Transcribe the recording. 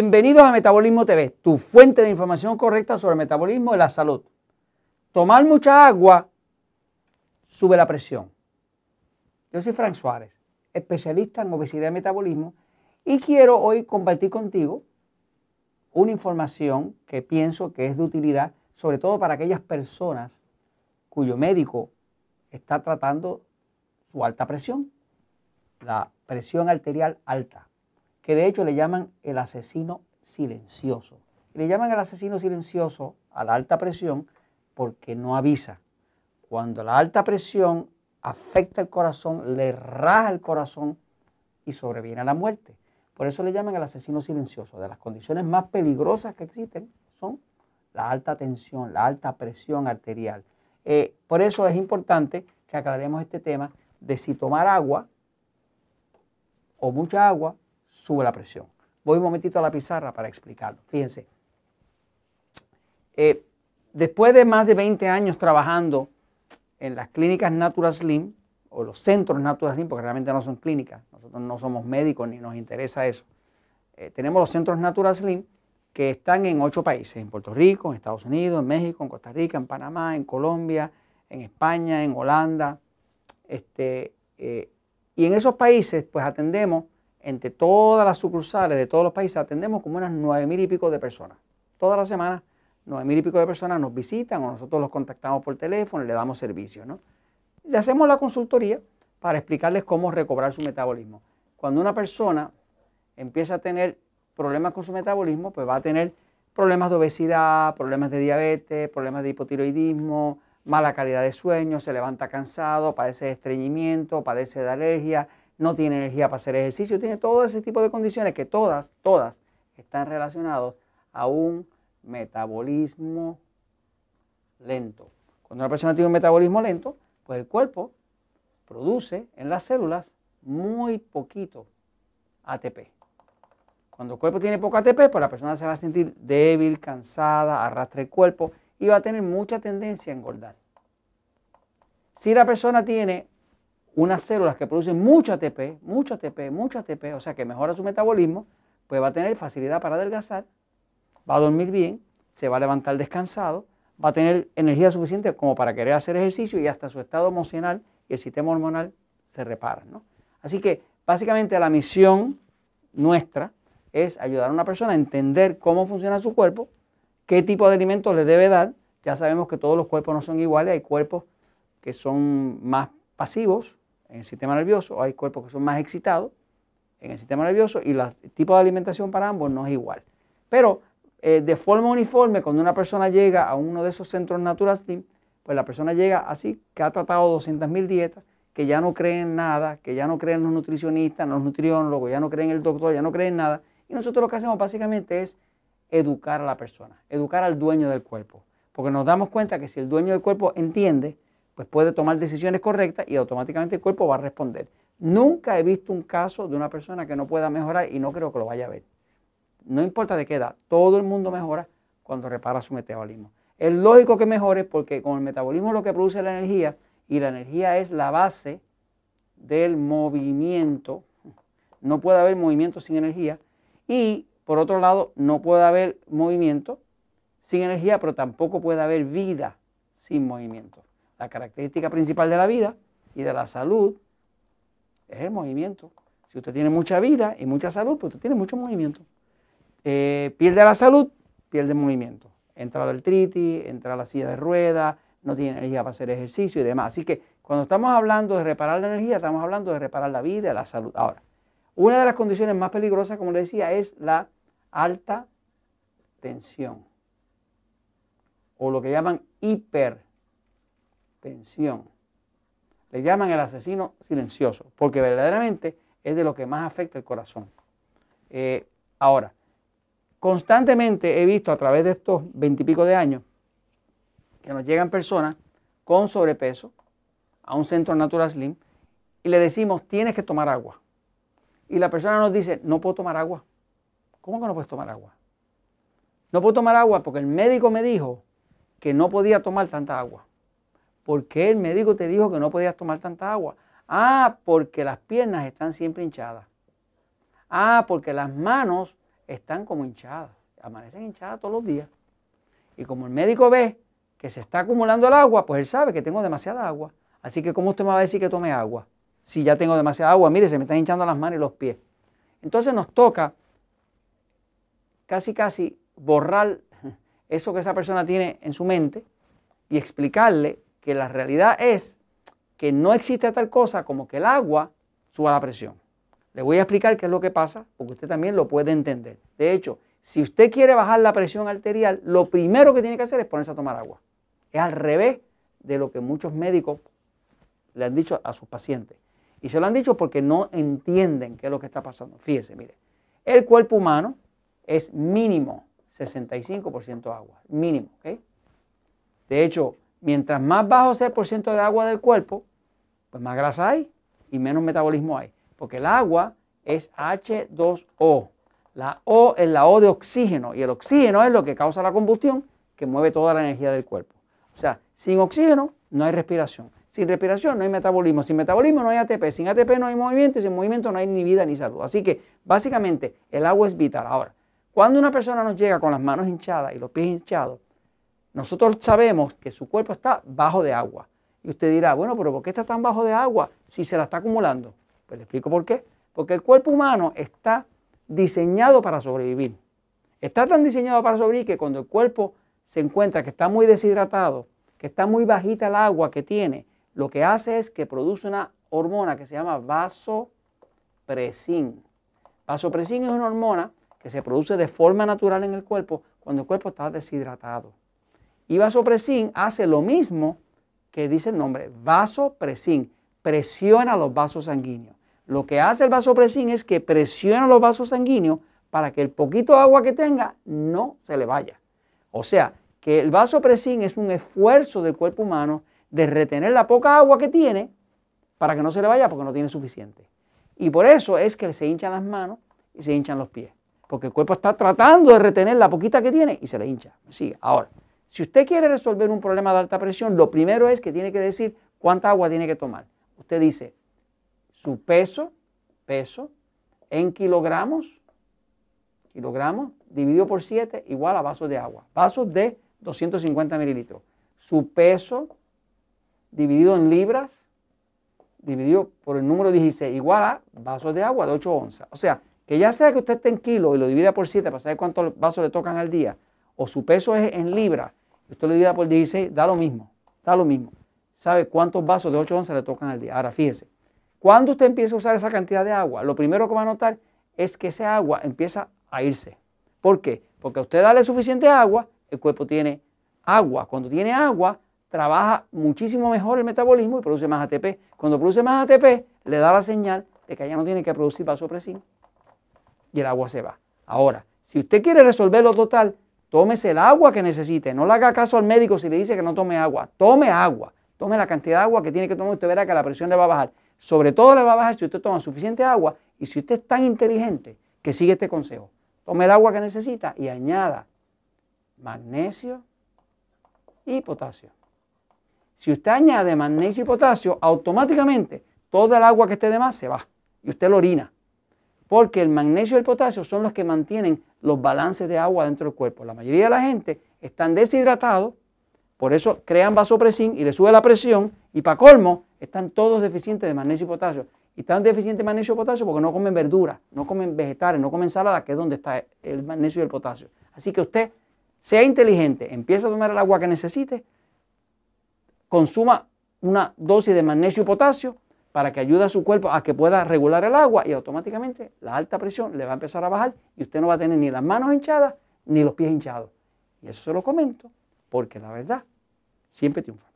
Bienvenidos a Metabolismo TV, tu fuente de información correcta sobre el metabolismo y la salud. Tomar mucha agua sube la presión. Yo soy Frank Suárez, especialista en obesidad y metabolismo, y quiero hoy compartir contigo una información que pienso que es de utilidad, sobre todo para aquellas personas cuyo médico está tratando su alta presión, la presión arterial alta que de hecho le llaman el asesino silencioso. le llaman el asesino silencioso a la alta presión porque no avisa. Cuando la alta presión afecta el corazón, le raja el corazón y sobreviene a la muerte. Por eso le llaman el asesino silencioso. De las condiciones más peligrosas que existen son la alta tensión, la alta presión arterial. Eh, por eso es importante que aclaremos este tema de si tomar agua o mucha agua sube la presión. Voy un momentito a la pizarra para explicarlo. Fíjense. Eh, después de más de 20 años trabajando en las clínicas Natural Slim, o los centros Natural Slim, porque realmente no son clínicas, nosotros no somos médicos ni nos interesa eso. Eh, tenemos los centros Natural Slim que están en ocho países, en Puerto Rico, en Estados Unidos, en México, en Costa Rica, en Panamá, en Colombia, en España, en Holanda. Este, eh, y en esos países pues atendemos entre todas las sucursales de todos los países atendemos como unas nueve mil y pico de personas. Todas las semanas, nueve mil y pico de personas nos visitan o nosotros los contactamos por teléfono y le damos servicio. ¿no? Le hacemos la consultoría para explicarles cómo recobrar su metabolismo. Cuando una persona empieza a tener problemas con su metabolismo, pues va a tener problemas de obesidad, problemas de diabetes, problemas de hipotiroidismo, mala calidad de sueño, se levanta cansado, padece de estreñimiento, padece de alergia, no tiene energía para hacer ejercicio, tiene todo ese tipo de condiciones que todas, todas están relacionadas a un metabolismo lento. Cuando una persona tiene un metabolismo lento, pues el cuerpo produce en las células muy poquito ATP. Cuando el cuerpo tiene poco ATP, pues la persona se va a sentir débil, cansada, arrastra el cuerpo y va a tener mucha tendencia a engordar. Si la persona tiene unas células que producen mucho ATP, mucho ATP, mucho ATP, o sea que mejora su metabolismo, pues va a tener facilidad para adelgazar, va a dormir bien, se va a levantar descansado, va a tener energía suficiente como para querer hacer ejercicio y hasta su estado emocional y el sistema hormonal se reparan. ¿no? Así que básicamente la misión nuestra es ayudar a una persona a entender cómo funciona su cuerpo, qué tipo de alimentos le debe dar. Ya sabemos que todos los cuerpos no son iguales, hay cuerpos que son más pasivos, en el sistema nervioso, hay cuerpos que son más excitados en el sistema nervioso y el tipo de alimentación para ambos no es igual. Pero eh, de forma uniforme, cuando una persona llega a uno de esos centros Natural Slim, pues la persona llega así, que ha tratado 200.000 dietas, que ya no creen nada, que ya no creen los nutricionistas, los nutriólogos, ya no creen el doctor, ya no creen nada. Y nosotros lo que hacemos básicamente es educar a la persona, educar al dueño del cuerpo. Porque nos damos cuenta que si el dueño del cuerpo entiende pues puede tomar decisiones correctas y automáticamente el cuerpo va a responder. Nunca he visto un caso de una persona que no pueda mejorar y no creo que lo vaya a ver. No importa de qué edad, todo el mundo mejora cuando repara su metabolismo. Es lógico que mejore porque con el metabolismo lo que produce la energía y la energía es la base del movimiento. No puede haber movimiento sin energía y por otro lado no puede haber movimiento sin energía, pero tampoco puede haber vida sin movimiento. La característica principal de la vida y de la salud es el movimiento. Si usted tiene mucha vida y mucha salud, pues usted tiene mucho movimiento. Eh, pierde la salud, pierde el movimiento. Entra la artritis, entra la silla de ruedas, no tiene energía para hacer ejercicio y demás. Así que cuando estamos hablando de reparar la energía, estamos hablando de reparar la vida la salud. Ahora, una de las condiciones más peligrosas, como le decía, es la alta tensión o lo que llaman hiper tensión. Le llaman el asesino silencioso, porque verdaderamente es de lo que más afecta el corazón. Eh, ahora, constantemente he visto a través de estos veintipico de años que nos llegan personas con sobrepeso a un centro Natural Slim y le decimos, tienes que tomar agua. Y la persona nos dice, no puedo tomar agua. ¿Cómo que no puedes tomar agua? No puedo tomar agua porque el médico me dijo que no podía tomar tanta agua. ¿Por qué el médico te dijo que no podías tomar tanta agua? Ah, porque las piernas están siempre hinchadas. Ah, porque las manos están como hinchadas, amanecen hinchadas todos los días. Y como el médico ve que se está acumulando el agua, pues él sabe que tengo demasiada agua. Así que ¿cómo usted me va a decir que tome agua? Si ya tengo demasiada agua, mire, se me están hinchando las manos y los pies. Entonces nos toca casi casi borrar eso que esa persona tiene en su mente y explicarle que la realidad es que no existe tal cosa como que el agua suba la presión. Le voy a explicar qué es lo que pasa, porque usted también lo puede entender. De hecho, si usted quiere bajar la presión arterial, lo primero que tiene que hacer es ponerse a tomar agua. Es al revés de lo que muchos médicos le han dicho a sus pacientes. Y se lo han dicho porque no entienden qué es lo que está pasando. Fíjese, mire, el cuerpo humano es mínimo 65% agua, mínimo. ¿ok? De hecho, mientras más bajo sea el porcentaje de agua del cuerpo, pues más grasa hay y menos metabolismo hay. Porque el agua es H2O. La O es la O de oxígeno y el oxígeno es lo que causa la combustión que mueve toda la energía del cuerpo. O sea, sin oxígeno no hay respiración. Sin respiración no hay metabolismo. Sin metabolismo no hay ATP. Sin ATP no hay movimiento y sin movimiento no hay ni vida ni salud. Así que básicamente el agua es vital. Ahora, cuando una persona nos llega con las manos hinchadas y los pies hinchados, nosotros sabemos que su cuerpo está bajo de agua. Y usted dirá, bueno, pero ¿por qué está tan bajo de agua si se la está acumulando? Pues le explico por qué. Porque el cuerpo humano está diseñado para sobrevivir. Está tan diseñado para sobrevivir que cuando el cuerpo se encuentra que está muy deshidratado, que está muy bajita el agua que tiene, lo que hace es que produce una hormona que se llama vasopresin. Vasopresin es una hormona que se produce de forma natural en el cuerpo cuando el cuerpo está deshidratado. Y vasopresin hace lo mismo que dice el nombre, vasopresin, presiona los vasos sanguíneos. Lo que hace el vasopresin es que presiona los vasos sanguíneos para que el poquito agua que tenga no se le vaya. O sea, que el vasopresin es un esfuerzo del cuerpo humano de retener la poca agua que tiene para que no se le vaya porque no tiene suficiente. Y por eso es que se hinchan las manos y se hinchan los pies porque el cuerpo está tratando de retener la poquita que tiene y se le hincha. Sigue. Ahora, si usted quiere resolver un problema de alta presión, lo primero es que tiene que decir cuánta agua tiene que tomar. Usted dice su peso, peso, en kilogramos, kilogramos, dividido por 7, igual a vasos de agua. Vasos de 250 mililitros. Su peso, dividido en libras, dividido por el número 16, igual a vasos de agua de 8 onzas. O sea, que ya sea que usted esté en kilos y lo divida por 7 para saber cuántos vasos le tocan al día, o su peso es en libras, usted lo divida por 16, da lo mismo, da lo mismo. ¿Sabe cuántos vasos de 8 onzas le tocan al día? Ahora fíjese, cuando usted empieza a usar esa cantidad de agua, lo primero que va a notar es que esa agua empieza a irse. ¿Por qué? Porque a usted darle suficiente agua, el cuerpo tiene agua. Cuando tiene agua, trabaja muchísimo mejor el metabolismo y produce más ATP. Cuando produce más ATP, le da la señal de que ya no tiene que producir vasopresina y el agua se va. Ahora, si usted quiere resolverlo total, tómese el agua que necesite. No le haga caso al médico si le dice que no tome agua. Tome agua. Tome la cantidad de agua que tiene que tomar. Usted verá que la presión le va a bajar. Sobre todo le va a bajar si usted toma suficiente agua y si usted es tan inteligente que sigue este consejo. Tome el agua que necesita y añada magnesio y potasio. Si usted añade magnesio y potasio, automáticamente toda el agua que esté de más se va y usted lo orina porque el magnesio y el potasio son los que mantienen los balances de agua dentro del cuerpo. La mayoría de la gente están deshidratados, por eso crean vasopresin y le sube la presión, y para colmo, están todos deficientes de magnesio y potasio. Y están deficientes de magnesio y potasio porque no comen verduras, no comen vegetales, no comen ensalada, que es donde está el magnesio y el potasio. Así que usted sea inteligente, empiece a tomar el agua que necesite, consuma una dosis de magnesio y potasio, para que ayude a su cuerpo a que pueda regular el agua y automáticamente la alta presión le va a empezar a bajar y usted no va a tener ni las manos hinchadas ni los pies hinchados. Y eso se lo comento porque la verdad siempre triunfa.